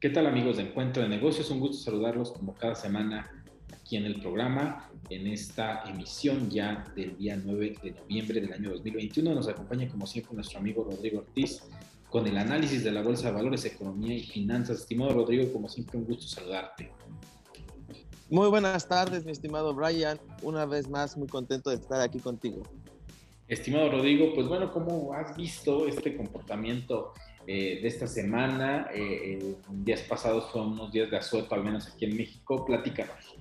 ¿Qué tal amigos de Encuentro de Negocios? Un gusto saludarlos como cada semana aquí en el programa, en esta emisión ya del día 9 de noviembre del año 2021. Nos acompaña como siempre nuestro amigo Rodrigo Ortiz con el análisis de la Bolsa de Valores, Economía y Finanzas. Estimado Rodrigo, como siempre un gusto saludarte. Muy buenas tardes, mi estimado Brian. Una vez más, muy contento de estar aquí contigo. Estimado Rodrigo, pues bueno, ¿cómo has visto este comportamiento eh, de esta semana. Eh, eh, días pasados fueron unos días de asueto, al menos aquí en México. Platícanos.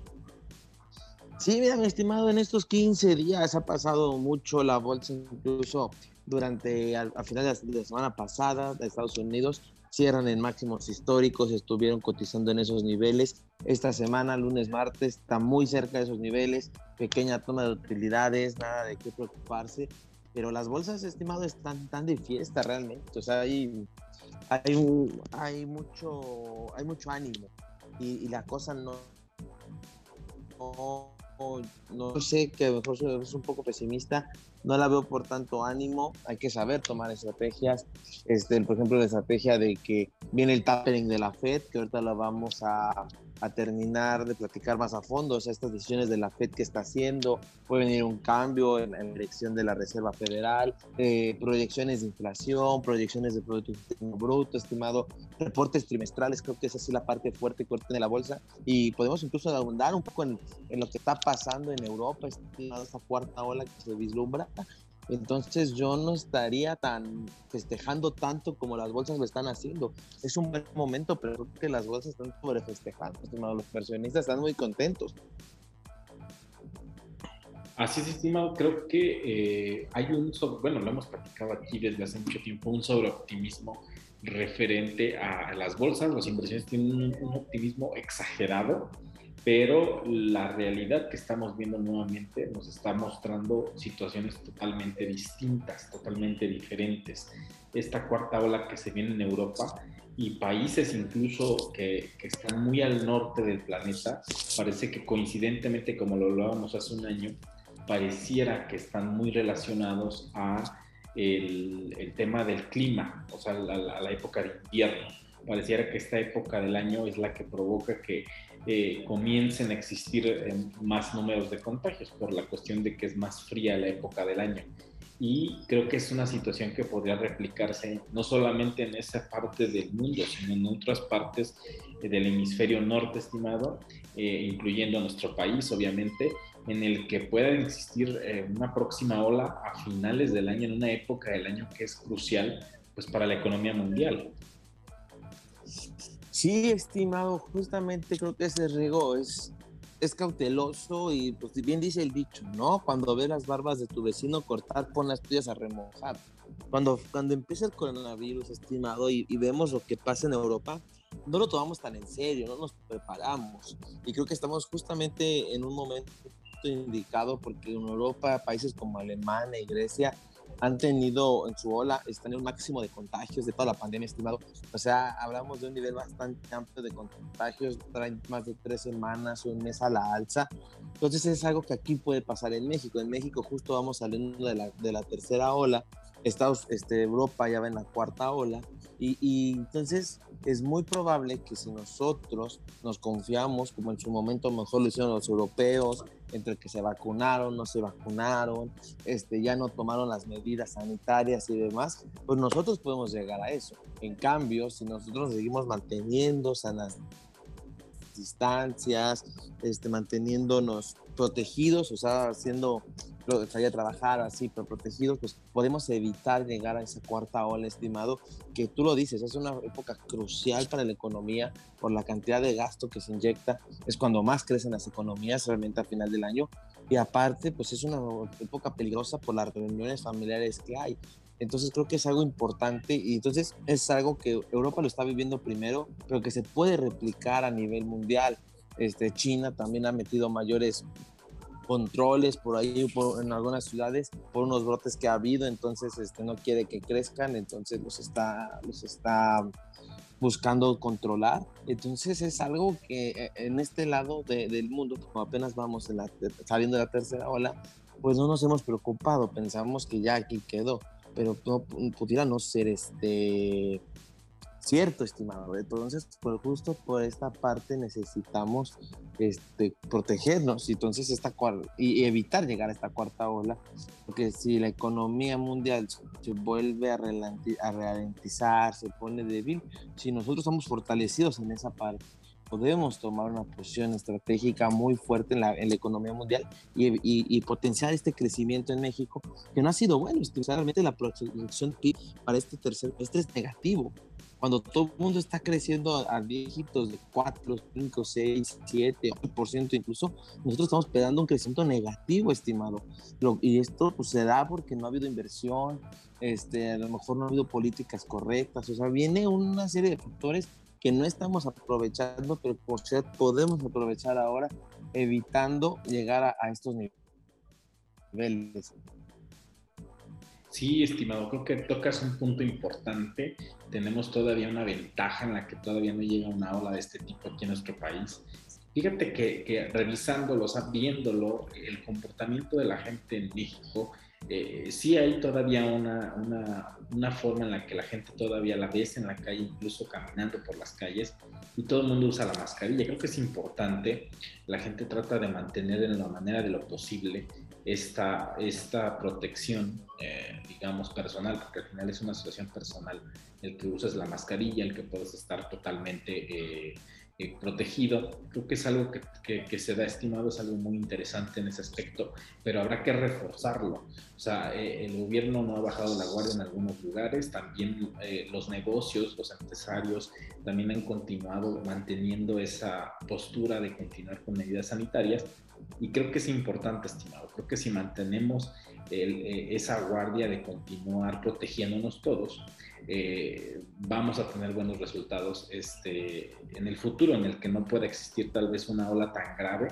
Sí, mira, mi estimado, en estos 15 días ha pasado mucho la bolsa, incluso durante, a, finales de la semana pasada, de Estados Unidos, cierran en máximos históricos, estuvieron cotizando en esos niveles. Esta semana, lunes, martes, está muy cerca de esos niveles, pequeña toma de utilidades, nada de qué preocuparse pero las bolsas, estimado, están tan de fiesta realmente. O sea, hay, hay, mucho, hay mucho ánimo y, la cosa no, no, no, sé, que mejor es un poco pesimista, no la veo por tanto ánimo, hay que saber tomar estrategias, este, por ejemplo la estrategia de que viene el tapering de la Fed, que ahorita la vamos a, a terminar de platicar más a fondo, o sea, estas decisiones de la Fed que está haciendo, puede venir un cambio en, la dirección de la Reserva Federal, eh, proyecciones de inflación, proyecciones de Producto Bruto, estimado, reportes trimestrales, creo que esa es la parte fuerte que tiene la bolsa, y podemos incluso abundar un poco en, en lo que está pasando en Europa, estimado, esta cuarta ola que se vislumbra, entonces yo no estaría tan festejando tanto como las bolsas lo están haciendo. Es un buen momento, pero creo que las bolsas están sobre festejando. Los inversionistas están muy contentos. Así es, estimado. Creo que eh, hay un, bueno, lo hemos platicado aquí desde hace mucho tiempo, un sobreoptimismo referente a las bolsas. Los inversiones tienen un optimismo exagerado pero la realidad que estamos viendo nuevamente nos está mostrando situaciones totalmente distintas, totalmente diferentes. Esta cuarta ola que se viene en Europa y países incluso que, que están muy al norte del planeta, parece que coincidentemente, como lo hablábamos hace un año, pareciera que están muy relacionados a el, el tema del clima, o sea, a la, a la época de invierno pareciera que esta época del año es la que provoca que eh, comiencen a existir eh, más números de contagios por la cuestión de que es más fría la época del año. Y creo que es una situación que podría replicarse no solamente en esa parte del mundo, sino en otras partes eh, del hemisferio norte, estimado, incluyendo nuestro país, obviamente, en el que pueda existir una próxima ola a finales del año, en una época del año que es crucial pues, para la economía mundial. Sí, estimado, justamente creo que ese riego es, es cauteloso y pues bien dice el dicho, ¿no? Cuando ve las barbas de tu vecino cortar, pon las tuyas a remojar. Cuando, cuando empieza el coronavirus, estimado, y, y vemos lo que pasa en Europa, no lo tomamos tan en serio, no nos preparamos. Y creo que estamos justamente en un momento indicado porque en Europa, países como Alemania y Grecia han tenido en su ola, están en un máximo de contagios de toda la pandemia, estimado. O sea, hablamos de un nivel bastante amplio de contagios, traen más de tres semanas un mes a la alza. Entonces es algo que aquí puede pasar en México. En México justo vamos saliendo de la, de la tercera ola, Estados, este, Europa ya va en la cuarta ola, y, y entonces es muy probable que si nosotros nos confiamos, como en su momento mejor lo hicieron los europeos, entre que se vacunaron, no se vacunaron, este, ya no tomaron las medidas sanitarias y demás, pues nosotros podemos llegar a eso. En cambio, si nosotros seguimos manteniendo sanas distancias, este, manteniéndonos protegidos, o sea, haciendo, salir a trabajar así, pero protegidos, pues podemos evitar llegar a esa cuarta ola, estimado, que tú lo dices, es una época crucial para la economía por la cantidad de gasto que se inyecta, es cuando más crecen las economías realmente a final del año, y aparte, pues es una época peligrosa por las reuniones familiares que hay. Entonces creo que es algo importante y entonces es algo que Europa lo está viviendo primero, pero que se puede replicar a nivel mundial. Este, China también ha metido mayores controles por ahí en algunas ciudades por unos brotes que ha habido, entonces este, no quiere que crezcan, entonces los está, los está buscando controlar. Entonces es algo que eh, en este lado del mundo, como apenas vamos en saliendo de la tercera ola, pues no nos hemos preocupado, pensamos que ya aquí quedó, pero no, pudiera no ser este cierto, estimado. Entonces, por justo por esta parte necesitamos este, protegernos entonces esta y evitar llegar a esta cuarta ola, porque si la economía mundial se vuelve a, ralentizar, se pone débil, si nosotros estamos fortalecidos en esa parte, podemos tomar una posición estratégica muy fuerte en la, en la economía mundial y, y, potenciar este crecimiento en México, que no ha sido bueno. Realmente la proyección para este tercer este es negativo cuando todo el mundo está creciendo a, dígitos de 4, 5, 6, 7, 8% incluso, nosotros estamos pegando un crecimiento negativo, estimado. y esto pues, se da porque no ha habido inversión, este, a lo mejor no ha habido políticas correctas, o sea, viene una serie de factores que no estamos aprovechando, pero por ser podemos aprovechar ahora, evitando llegar a, estos niveles. Sí, estimado, creo que tocas un punto importante. Tenemos todavía una ventaja en la que todavía no llega una ola de este tipo aquí en nuestro país. Fíjate que, que revisándolo, viéndolo, el comportamiento de la gente en México, eh, sí hay todavía una, una, una, forma en la que la gente todavía la ves en la calle, incluso caminando por las calles, y todo el mundo usa la mascarilla. Creo que es importante, la gente trata de mantener en la manera de lo posible esta, esta protección, eh, digamos, personal, porque al final es una situación personal, el que usas la mascarilla, el que puedes estar totalmente eh, eh, protegido. Creo que es algo que, que, se da estimado, es algo muy interesante en ese aspecto, pero habrá que reforzarlo. O sea, el gobierno no ha bajado la guardia en algunos lugares, también los negocios, los empresarios también han continuado manteniendo esa postura de continuar con medidas sanitarias, y creo que es importante, estimado. Creo que si mantenemos eh, esa guardia de continuar protegiéndonos todos, eh, vamos a tener buenos resultados este, en el futuro, en el que no pueda existir tal vez una ola tan grave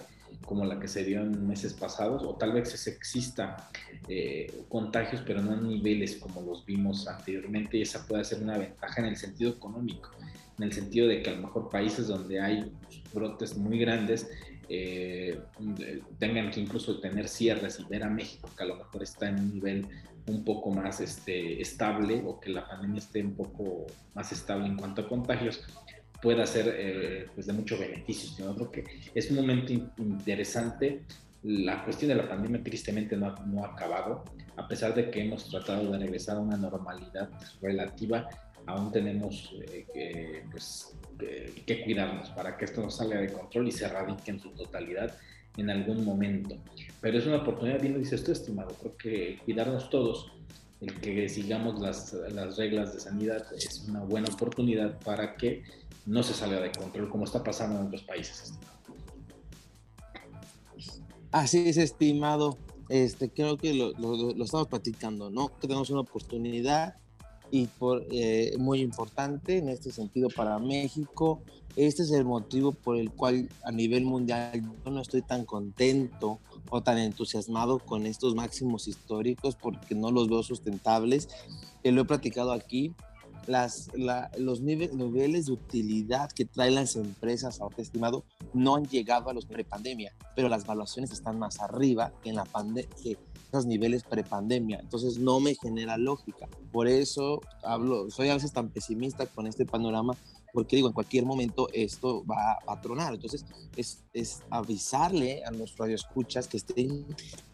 como la que se dio en meses pasados, o tal vez exista eh, contagios, pero no en niveles como los vimos anteriormente, y esa puede ser una ventaja en el sentido económico, en el sentido de que a lo mejor países donde hay brotes muy grandes eh, tengan que incluso tener cierres y ver a México que a lo mejor está en un nivel un poco más este, estable o que la pandemia esté un poco más estable en cuanto a contagios, pueda ser eh, pues de mucho beneficio. Yo creo que es un momento interesante. La cuestión de la pandemia tristemente no ha, no ha acabado, a pesar de que hemos tratado de regresar a una normalidad relativa, aún tenemos eh, que, pues, que cuidarnos para que esto no salga de control y se radique en su totalidad en algún momento. Pero es una oportunidad, bien lo dices tú, estimado, creo que cuidarnos todos, el que sigamos las, las reglas de sanidad es una buena oportunidad para que no se salga de control como está pasando en otros países, estimado. Así es, estimado. Este, creo que lo, lo, estamos platicando, ¿no? Que tenemos una oportunidad y por, eh, muy importante en este sentido para México. Este es el motivo por el cual a nivel mundial yo no estoy tan contento o tan entusiasmado con estos máximos históricos porque no los veo sustentables. Que lo he platicado aquí. Las, los niveles de utilidad que traen las empresas ahora estimado no han llegado a los pre-pandemia, pero las valuaciones están más arriba que en la pandemia niveles prepandemia. Entonces no me genera lógica. Por eso hablo, soy a veces tan pesimista con este panorama, porque digo, en cualquier momento esto va a tronar. Entonces es, es avisarle a los radioescuchas que estén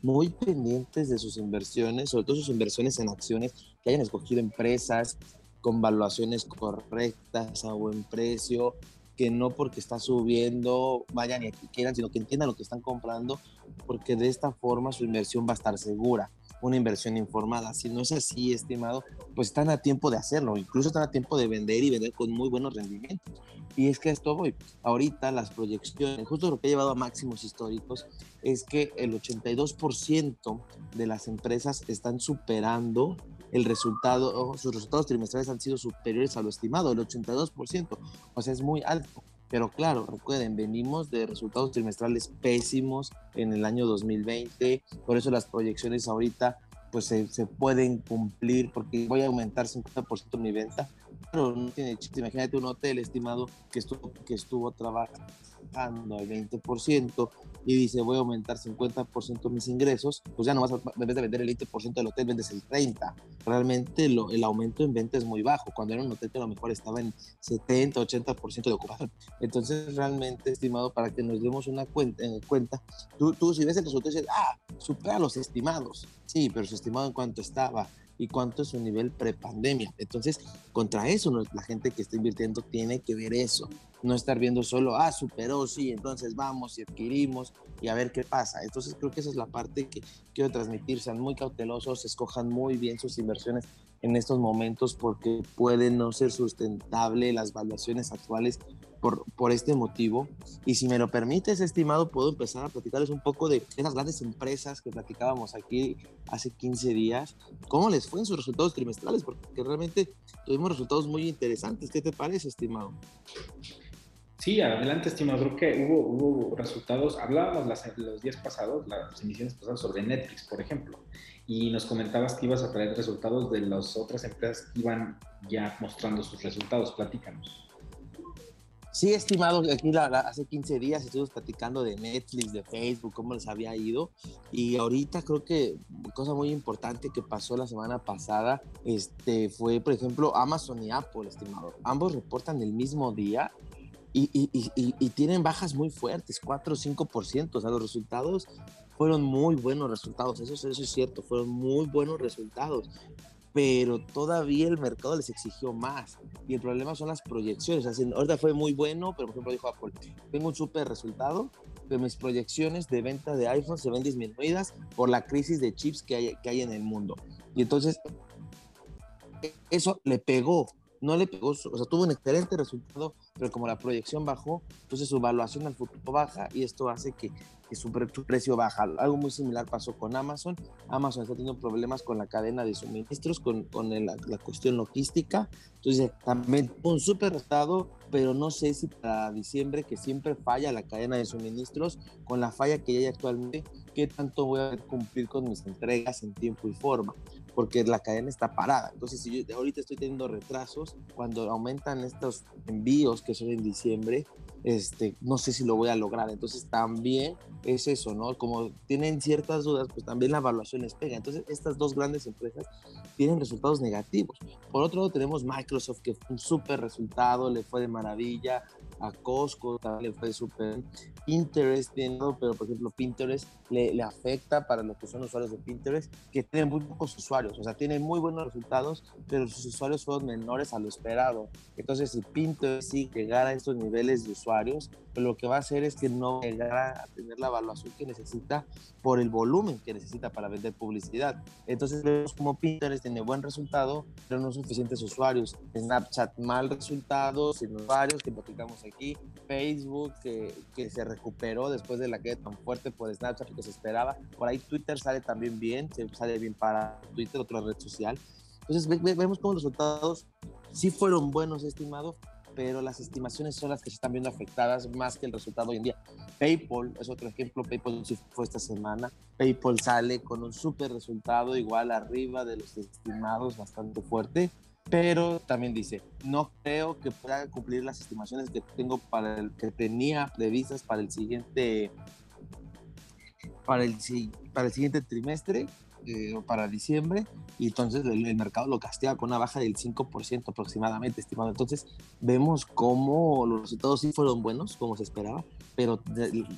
muy pendientes de sus inversiones, sobre todo sus inversiones en acciones, que hayan escogido empresas con valuaciones correctas a buen precio, que no porque está subiendo vayan y aquí quieran, sino que entiendan lo que están comprando, porque de esta forma su inversión va a estar segura, una inversión informada. Si no es así, estimado, pues están a tiempo de hacerlo, incluso están a tiempo de vender y vender con muy buenos rendimientos. Y es que esto voy, ahorita las proyecciones, justo lo que ha llevado a máximos históricos, es que el 82% de las empresas están superando el resultado, sus resultados trimestrales han sido superiores a lo estimado, el 82%, o sea, es muy alto. Pero claro, recuerden, venimos de resultados trimestrales pésimos en el año 2020, por eso las proyecciones ahorita pues se, se pueden cumplir porque voy a aumentar 50% mi venta, no tiene Imagínate un hotel estimado que estuvo, que estuvo trabajando al 20% y dice voy a aumentar 50% mis ingresos, pues ya no vas a, en vez de vender el 20% del hotel, vendes el 30%. Realmente lo, el aumento en venta es muy bajo. Cuando era un hotel que a lo mejor estaba en 70, 80% de ocupación. Entonces, realmente, estimado, para que nos demos una cuenta, en cuenta tú, tú si ves el resultado dices, ah, supera los estimados. Sí, pero su estimado en cuanto estaba y cuánto es su nivel prepandemia. Entonces, contra eso la gente que está invirtiendo tiene que ver eso, no estar viendo solo, ah, superó, sí, entonces vamos y adquirimos y a ver qué pasa. Entonces, creo que esa es la parte que quiero transmitir, sean muy cautelosos, escojan muy bien sus inversiones en estos momentos porque pueden no ser sustentable las valuaciones actuales por, por este motivo. Y si me lo permites, estimado, puedo empezar a platicarles un poco de esas grandes empresas que platicábamos aquí hace 15 días, cómo les fue en sus resultados trimestrales, porque realmente tuvimos resultados muy interesantes. ¿Qué te parece, estimado? Sí, adelante, estimado. Creo que hubo, hubo resultados. Hablábamos las, los días pasados, las emisiones pasadas, sobre Netflix, por ejemplo y nos comentabas que ibas a traer resultados de las otras empresas que iban ya mostrando sus resultados. Platícanos. Sí, estimado, aquí hace 15 días estuvimos platicando de Netflix, de Facebook, cómo les había ido. Y ahorita creo que cosa muy importante que pasó la semana pasada este, fue, por ejemplo, Amazon y Apple, estimado. Ambos reportan el mismo día y, tienen bajas muy fuertes, 4 o 5%. O sea, los resultados fueron muy buenos resultados, eso es cierto, fueron muy buenos resultados, pero todavía el mercado les exigió más. Y el problema son las proyecciones. Así, ahorita fue muy bueno, pero por ejemplo dijo Apple, tengo un súper resultado, pero mis proyecciones de venta de iPhone se ven disminuidas por la crisis de chips que hay, que hay en el mundo. Y entonces, eso le pegó, no le pegó, o sea, tuvo un excelente resultado, pero como la proyección bajó, entonces su evaluación al futuro baja y esto hace que su, precio baja. Algo muy similar pasó con Amazon. Amazon está teniendo problemas con la cadena de suministros, con, la, cuestión logística. Entonces, también un súper estado, pero no sé si para diciembre, que siempre falla la cadena de suministros, con la falla que hay actualmente, qué tanto voy a cumplir con mis entregas en tiempo y forma porque la cadena está parada. Entonces, si yo ahorita estoy teniendo retrasos, cuando aumentan estos envíos que son en diciembre, este, no sé si lo voy a lograr. Entonces también es eso, ¿no? Como tienen ciertas dudas, pues también la evaluación les pega. Entonces estas dos grandes empresas tienen resultados negativos. Por otro lado tenemos Microsoft, que fue un súper resultado, le fue de maravilla. A Costco le fue súper. Pinterest pero por ejemplo Pinterest le, le, afecta para los que son usuarios de Pinterest, que tienen muy pocos usuarios. O sea, tienen muy buenos resultados, pero sus usuarios fueron menores a lo esperado. Entonces si Pinterest sí llegara a estos niveles de usuarios, pero lo que va a hacer es que no va a tener la evaluación que necesita por el volumen que necesita para vender publicidad. Entonces vemos como Pinterest tiene buen resultado, pero no suficientes usuarios. Snapchat mal resultados, sin usuarios que platicamos aquí. Facebook que, que se recuperó después de la queda tan fuerte por Snapchat que se esperaba. Por ahí Twitter sale también bien, sale bien para Twitter, otra red social. Entonces vemos como los resultados sí fueron buenos, estimado, pero las estimaciones son las que se están viendo afectadas más que el resultado hoy en día. PayPal es otro ejemplo, PayPal sí fue esta semana, PayPal sale con un súper resultado igual arriba de los estimados, bastante fuerte, pero también dice, no creo que pueda cumplir las estimaciones que tengo para el que tenía previstas para el siguiente para el, para el siguiente trimestre eh, para diciembre y entonces el, mercado lo castiga con una baja del 5% aproximadamente, estimado. Entonces vemos cómo los resultados sí fueron buenos, como se esperaba, pero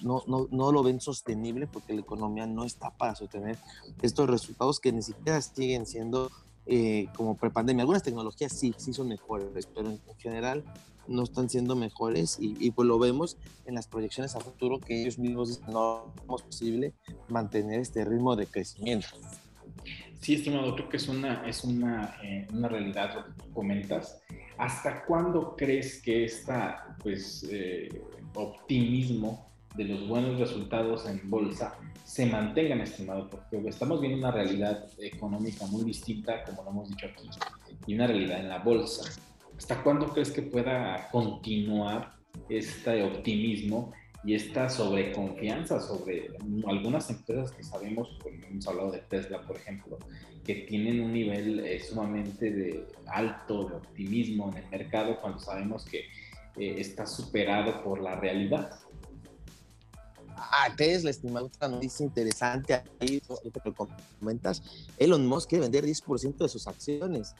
no, no, no lo ven sostenible porque la economía no está para sostener estos resultados que ni siquiera siguen siendo eh, como prepandemia. Algunas tecnologías sí, sí son mejores, pero en general no están siendo mejores y, pues lo vemos en las proyecciones a futuro que ellos mismos no es posible mantener este ritmo de crecimiento. Sí, estimado, creo que es una, es una, eh, una realidad lo que tú comentas. ¿Hasta cuándo crees que este pues, eh, optimismo de los buenos resultados en bolsa se mantengan, estimado? Porque estamos viendo una realidad económica muy distinta, como lo hemos dicho aquí, y una realidad en la bolsa. ¿Hasta cuándo crees que pueda continuar este optimismo y esta sobreconfianza sobre algunas empresas que sabemos, hemos hablado de Tesla, por ejemplo, que tienen un nivel eh, sumamente de alto de optimismo en el mercado cuando sabemos que eh, está superado por la realidad. Ah, Tesla, estimado, otra noticia interesante ahí, te lo comentas. Elon Musk quiere vender 10% de sus acciones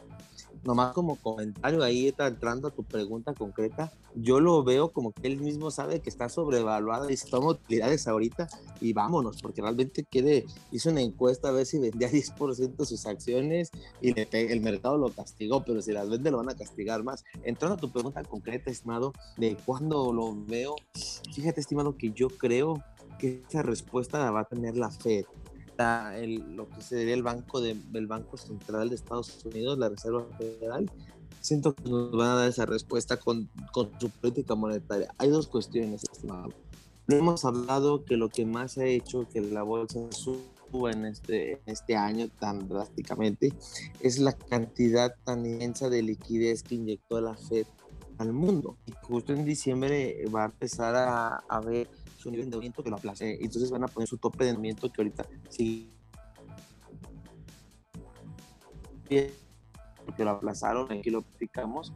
nomás como comentario ahí está entrando a tu pregunta concreta, yo lo veo como que él mismo sabe que está sobrevaluado y dice, toma utilidades ahorita y vámonos, porque realmente quiere, hizo una encuesta a ver si vendía 10% de sus acciones y el mercado lo castigó, pero si las vende lo van a castigar más. Entrando a tu pregunta concreta, estimado, de cuándo lo veo, fíjate, estimado, que yo creo que esa respuesta la va a tener la Fed el, lo que sería el banco de, el Banco Central de Estados Unidos, la Reserva Federal, siento que nos van a dar esa respuesta con, con su política monetaria. Hay dos cuestiones, estimado. hemos hablado que lo que más ha hecho que la bolsa suba en este, en este año tan drásticamente es la cantidad tan inmensa de liquidez que inyectó la Fed al mundo. Y justo en diciembre va a empezar a, a ver su nivel de endeudamiento que lo aplace. Eh, entonces van a poner su tope de endeudamiento que ahorita sí. Porque lo aplazaron, aquí lo platicamos.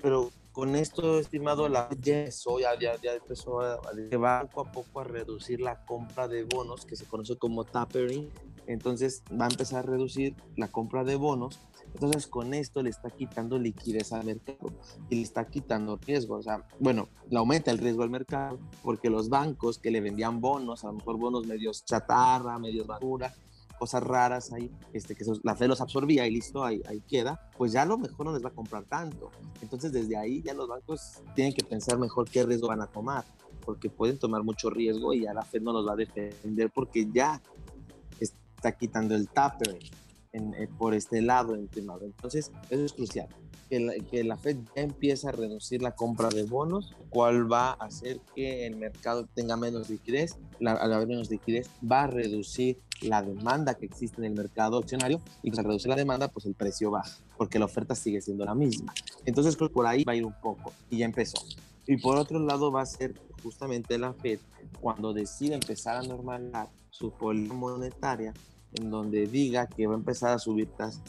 pero con esto, estimado, la ya ya, ya, ya empezó a, va poco a poco a reducir la compra de bonos, que se conoce como tapering. Entonces va a empezar a reducir la compra de bonos entonces con esto le está quitando liquidez al mercado y le está quitando riesgo. O sea, bueno, le aumenta el riesgo al mercado porque los bancos que le vendían bonos, a lo mejor bonos medios chatarra, medios basura, cosas raras ahí, este, que la fe los absorbía y listo, ahí, ahí queda, pues ya a lo mejor no les va a comprar tanto. Entonces desde ahí ya los bancos tienen que pensar mejor qué riesgo van a tomar, porque pueden tomar mucho riesgo y ya la Fed no los va a defender porque ya está quitando el tapering. Eh, por este lado, estimado. Entonces, eso es crucial. Que la, que la, Fed ya empiece a reducir la compra de bonos, cual va a hacer que el mercado tenga menos liquidez. al haber menos liquidez, va a reducir la demanda que existe en el mercado accionario y pues al reducir la demanda, pues el precio baja, porque la oferta sigue siendo la misma. Entonces, creo que por ahí va a ir un poco y ya empezó. Y por otro lado, va a ser justamente la Fed cuando decide empezar a normalizar su política monetaria en donde diga que va a empezar a subir tasas,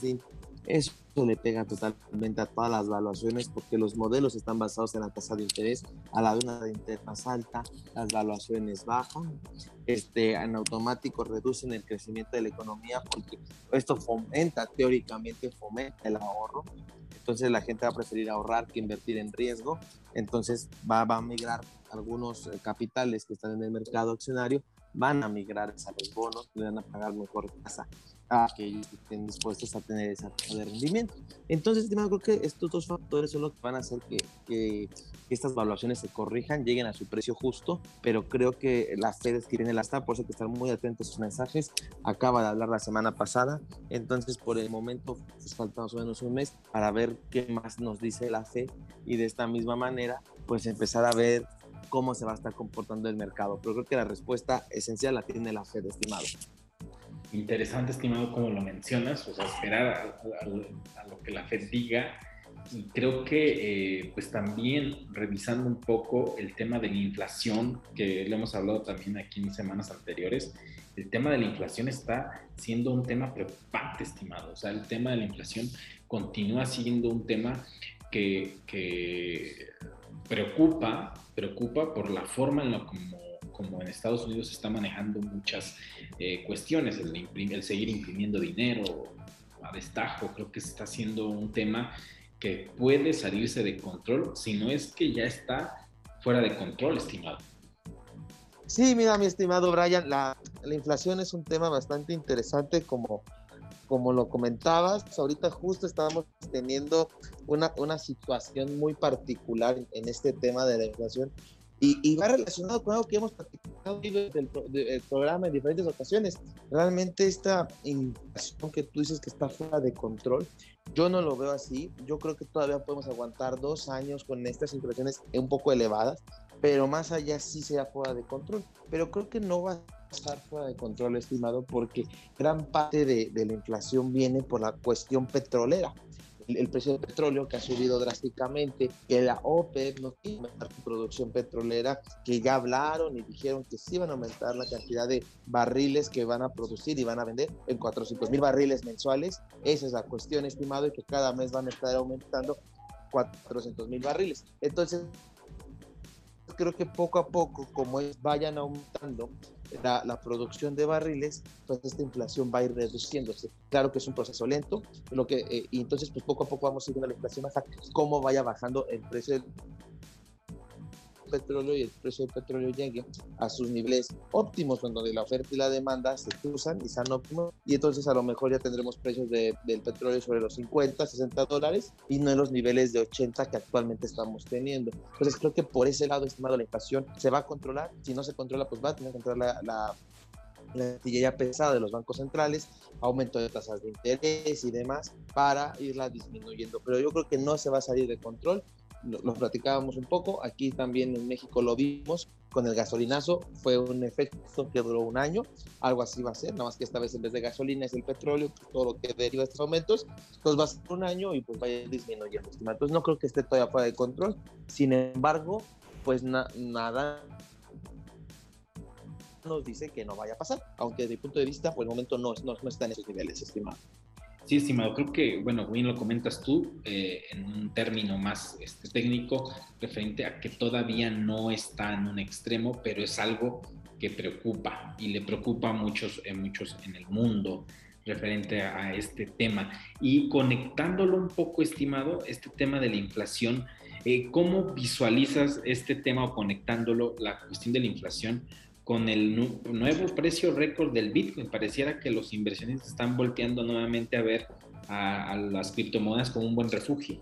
eso le pega totalmente a todas las valuaciones porque los modelos están basados en la tasa de interés, a la de una de interés más alta, las valuaciones bajan, este, en automático reducen el crecimiento de la economía porque esto fomenta, teóricamente fomenta el ahorro, entonces la gente va a preferir ahorrar que invertir en riesgo, entonces va, va a migrar algunos eh, capitales que están en el mercado accionario van a migrar a los bonos, le van a pagar mejor tasa a que ellos estén dispuestos a tener esa tasa de rendimiento. Entonces, creo que estos dos factores son los que van a hacer que, que, estas valuaciones se corrijan, lleguen a su precio justo, pero creo que la Fed tiene el hasta, por eso hay que estar muy atentos a sus mensajes. Acaba de hablar la semana pasada, entonces por el momento pues, falta más o menos un mes para ver qué más nos dice la Fed y de esta misma manera, pues empezar a ver cómo se va a estar comportando el mercado. Pero creo que la respuesta esencial la tiene la Fed, estimado. Interesante, estimado, como lo mencionas, o sea, esperar a, lo que la Fed diga. Y creo que, eh, pues también revisando un poco el tema de la inflación, que lo hemos hablado también aquí en semanas anteriores, el tema de la inflación está siendo un tema preocupante, estimado. O sea, el tema de la inflación continúa siendo un tema que, preocupa, preocupa por la forma en la como, como en Estados Unidos se está manejando muchas eh, cuestiones, el, el, seguir imprimiendo dinero a destajo, creo que está siendo un tema que puede salirse de control, si no es que ya está fuera de control, estimado. Sí, mira, mi estimado Brian, la, la inflación es un tema bastante interesante como como lo comentabas, ahorita justo estamos teniendo una, una situación muy particular en, este tema de la inflación y, y, va relacionado con algo que hemos platicado del el programa en diferentes ocasiones. Realmente esta inflación que tú dices que está fuera de control, yo no lo veo así. Yo creo que todavía podemos aguantar dos años con estas inflaciones un poco elevadas, pero más allá sí sea fuera de control. Pero creo que no va a estar fuera de control, estimado, porque gran parte de, de, la inflación viene por la cuestión petrolera. el, precio del petróleo que ha subido drásticamente, que la OPEP no quiere aumentar su producción petrolera, que ya hablaron y dijeron que sí van a aumentar la cantidad de barriles que van a producir y van a vender en 400 mil barriles mensuales. Esa es la cuestión, estimado, y que cada mes van a estar aumentando 400 mil barriles. Entonces, creo que poco a poco, como vayan aumentando la, producción de barriles, pues esta inflación va a ir reduciéndose. Claro que es un proceso lento, lo que, eh, y entonces pues poco a poco vamos a ir viendo la inflación hasta cómo vaya bajando el precio del petróleo y el precio del petróleo llegue a sus niveles óptimos, donde la oferta y la demanda se cruzan y sean óptimos, y entonces a lo mejor ya tendremos precios de, del petróleo sobre los 50, 60 dólares y no en los niveles de 80 que actualmente estamos teniendo. Entonces creo que por ese lado, estimado, la inflación se va a controlar, si no se controla, pues va a tener que controlar la, la artillería pesada de los bancos centrales, aumento de tasas de interés y demás para irla disminuyendo. Pero yo creo que no se va a salir de control lo, platicábamos un poco, aquí también en México lo vimos con el gasolinazo, fue un efecto que duró un año, algo así va a ser, nada más que esta vez en vez de gasolina es el petróleo, todo lo que deriva de estos aumentos, entonces va a ser un año y pues va a ir disminuyendo. Entonces no creo que esté todavía fuera de control, sin embargo, pues nada nos dice que no vaya a pasar, aunque desde mi punto de vista por el momento no, no, no está en esos niveles, estimado. Sí, estimado, creo que, bueno, bien lo comentas tú eh, en un término más este, técnico, referente a que todavía no está en un extremo, pero es algo que preocupa y le preocupa a muchos, eh, muchos en el mundo referente a, este tema. Y conectándolo un poco, estimado, este tema de la inflación, eh, ¿cómo visualizas este tema o conectándolo, la cuestión de la inflación? Con el nuevo precio récord del Bitcoin. Pareciera que los inversionistas están volteando nuevamente a ver a, las criptomonedas como un buen refugio.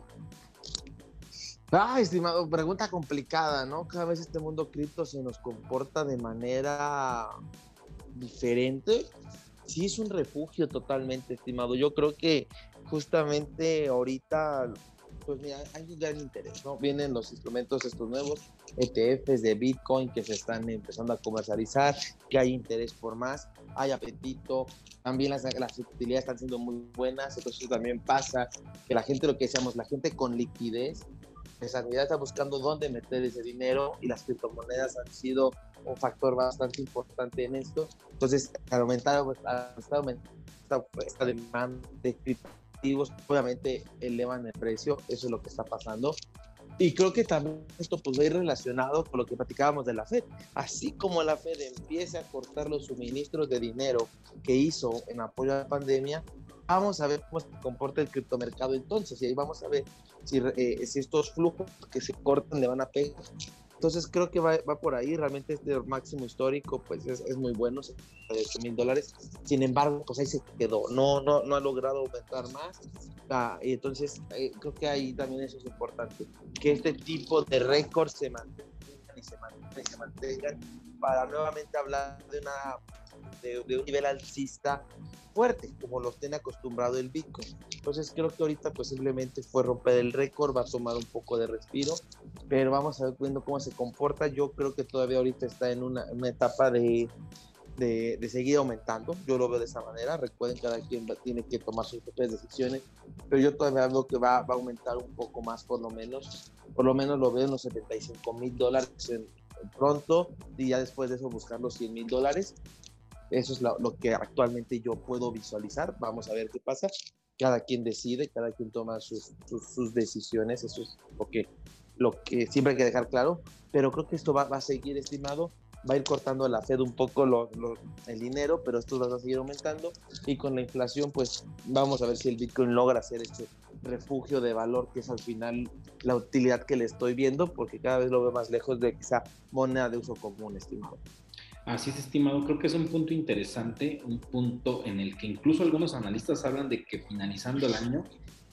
Ah, estimado, pregunta complicada, ¿no? Cada vez este mundo cripto se nos comporta de manera diferente. Sí, es un refugio totalmente, estimado. Yo creo que justamente ahorita pues mira, hay un gran interés, ¿no? Vienen los instrumentos estos nuevos, ETFs de Bitcoin que se están empezando a comercializar, que hay interés por más, hay apetito, también las, las utilidades están siendo muy buenas, entonces también pasa, que la gente, lo que decíamos, la gente con liquidez, esa unidad está buscando dónde meter ese dinero y las criptomonedas han sido un factor bastante importante en esto. Entonces, al aumentar, pues, esta, esta demanda de cripto obviamente elevan el precio, eso es lo que está pasando. Y creo que también esto pues va a ir relacionado con lo que platicábamos de la Fed. Así como la Fed empieza a cortar los suministros de dinero que hizo en apoyo a la pandemia, vamos a ver cómo se comporta el criptomercado entonces. Y ahí vamos a ver si, eh, si estos flujos que se cortan le van a pegar entonces creo que va, va por ahí, realmente este máximo histórico pues es, es muy bueno, 8 mil dólares, sin embargo pues ahí se quedó, no, no, no ha logrado aumentar más, ah, y entonces eh, creo que ahí también eso es importante, que este tipo de récords se mantengan y se mantengan, se mantengan para nuevamente hablar de, una, de, de un nivel alcista fuerte, como lo tiene acostumbrado el Bitcoin. Entonces creo que ahorita pues simplemente fue romper el récord, va a tomar un poco de respiro, pero vamos a ver viendo cómo se comporta. Yo creo que todavía ahorita está en una, etapa de, de, de, seguir aumentando. Yo lo veo de esa manera. Recuerden, cada quien tiene que tomar sus propias decisiones, pero yo todavía veo que va, va, a aumentar un poco más, por lo menos. Por lo menos lo veo en los 75 mil dólares pronto y ya después de eso buscar los 100 mil dólares. Eso es lo, que actualmente yo puedo visualizar. Vamos a ver qué pasa. Cada quien decide, cada quien toma sus, sus, decisiones. Eso es lo que, lo que siempre hay que dejar claro. Pero creo que esto va, va a seguir, estimado. Va a ir cortando la Fed un poco el dinero, pero esto va a seguir aumentando. Y con la inflación, pues vamos a ver si el Bitcoin logra hacer este refugio de valor, que es al final la utilidad que le estoy viendo, porque cada vez lo veo más lejos de esa moneda de uso común, estimado. Así es, estimado. Creo que es un punto interesante, un punto en el que incluso algunos analistas hablan de que finalizando el año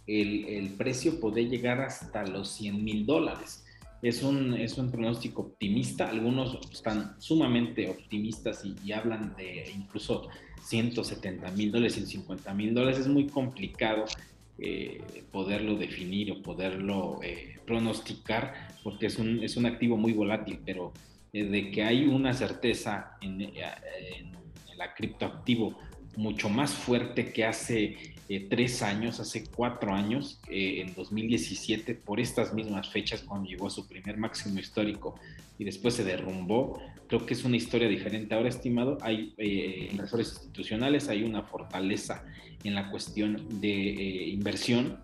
el, el precio puede llegar hasta los 100 mil dólares. Es un, es un pronóstico optimista. Algunos están sumamente optimistas y, hablan de incluso 170 mil dólares, 150 mil dólares. Es muy complicado eh, poderlo definir o poderlo eh, pronosticar porque es un, es un activo muy volátil, pero de que hay una certeza en, eh, en, el criptoactivo mucho más fuerte que hace eh, tres años, hace cuatro años, eh, en 2017, por estas mismas fechas, cuando llegó a su primer máximo histórico y después se derrumbó. Creo que es una historia diferente. Ahora, estimado, hay eh, inversores institucionales, hay una fortaleza en la cuestión de inversión,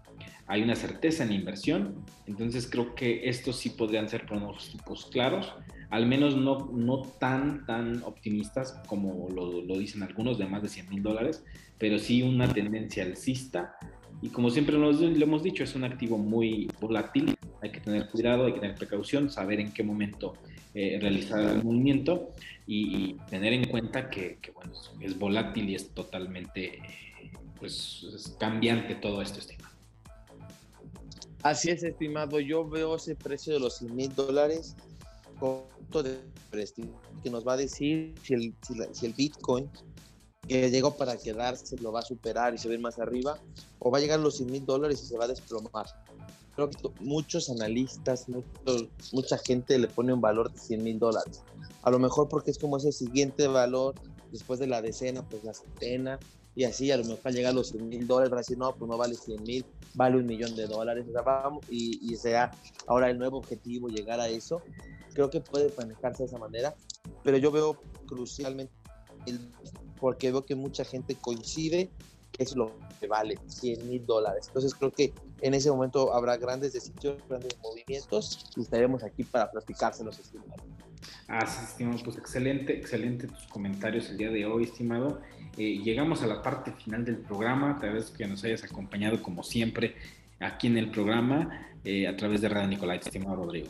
hay una certeza en inversión, entonces creo que estos sí podrían ser pronósticos claros, al menos no, no tan, tan optimistas como lo, lo dicen algunos de más de 100 mil dólares, pero sí una tendencia alcista. Y como siempre lo, hemos dicho, es un activo muy volátil, hay que tener cuidado, hay que tener precaución, saber en qué momento eh, realizar el movimiento y, tener en cuenta que, bueno, es volátil y es totalmente pues, es cambiante todo esto, estimado. Así es, estimado. Yo veo ese precio de los 100 mil dólares de que nos va a decir si el, si el Bitcoin que llegó para quedarse, lo va a superar y se ve más arriba, o va a llegar a los 100 mil dólares y se va a desplomar. Creo que muchos analistas, mucha gente le pone un valor de 100 mil dólares. A lo mejor porque es como ese siguiente valor, después de la decena, pues la centena, y así a lo mejor llega a los 100 mil dólares, va a decir, no, pues no vale 100 mil, vale un millón de dólares, vamos, y, y sea ahora el nuevo objetivo llegar a eso. Creo que puede manejarse de esa manera, pero yo veo crucialmente el porque veo que mucha gente coincide es lo que vale 100 mil dólares. Entonces creo que en ese momento habrá grandes decisiones, grandes movimientos y estaremos aquí para platicárselos, estimado. Así, estimado, pues excelente, excelente tus comentarios el día de hoy, estimado. Eh, llegamos a la parte final del programa, te agradezco que nos hayas acompañado como siempre aquí en el programa eh, a través de Radio Nicolai, estimado Rodrigo.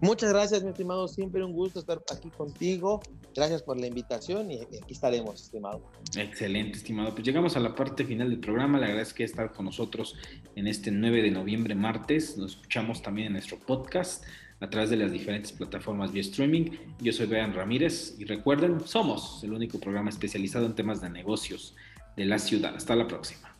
Muchas gracias, mi estimado. Siempre un gusto estar aquí contigo. Gracias por la invitación y aquí estaremos, estimado. Excelente, estimado. Pues llegamos a la parte final del programa. Le agradezco estar con nosotros en este 9 de noviembre, martes. Nos escuchamos también en nuestro podcast a través de las diferentes plataformas vía streaming. Yo soy Brian Ramírez y recuerden, somos el único programa especializado en temas de negocios de la ciudad. Hasta la próxima.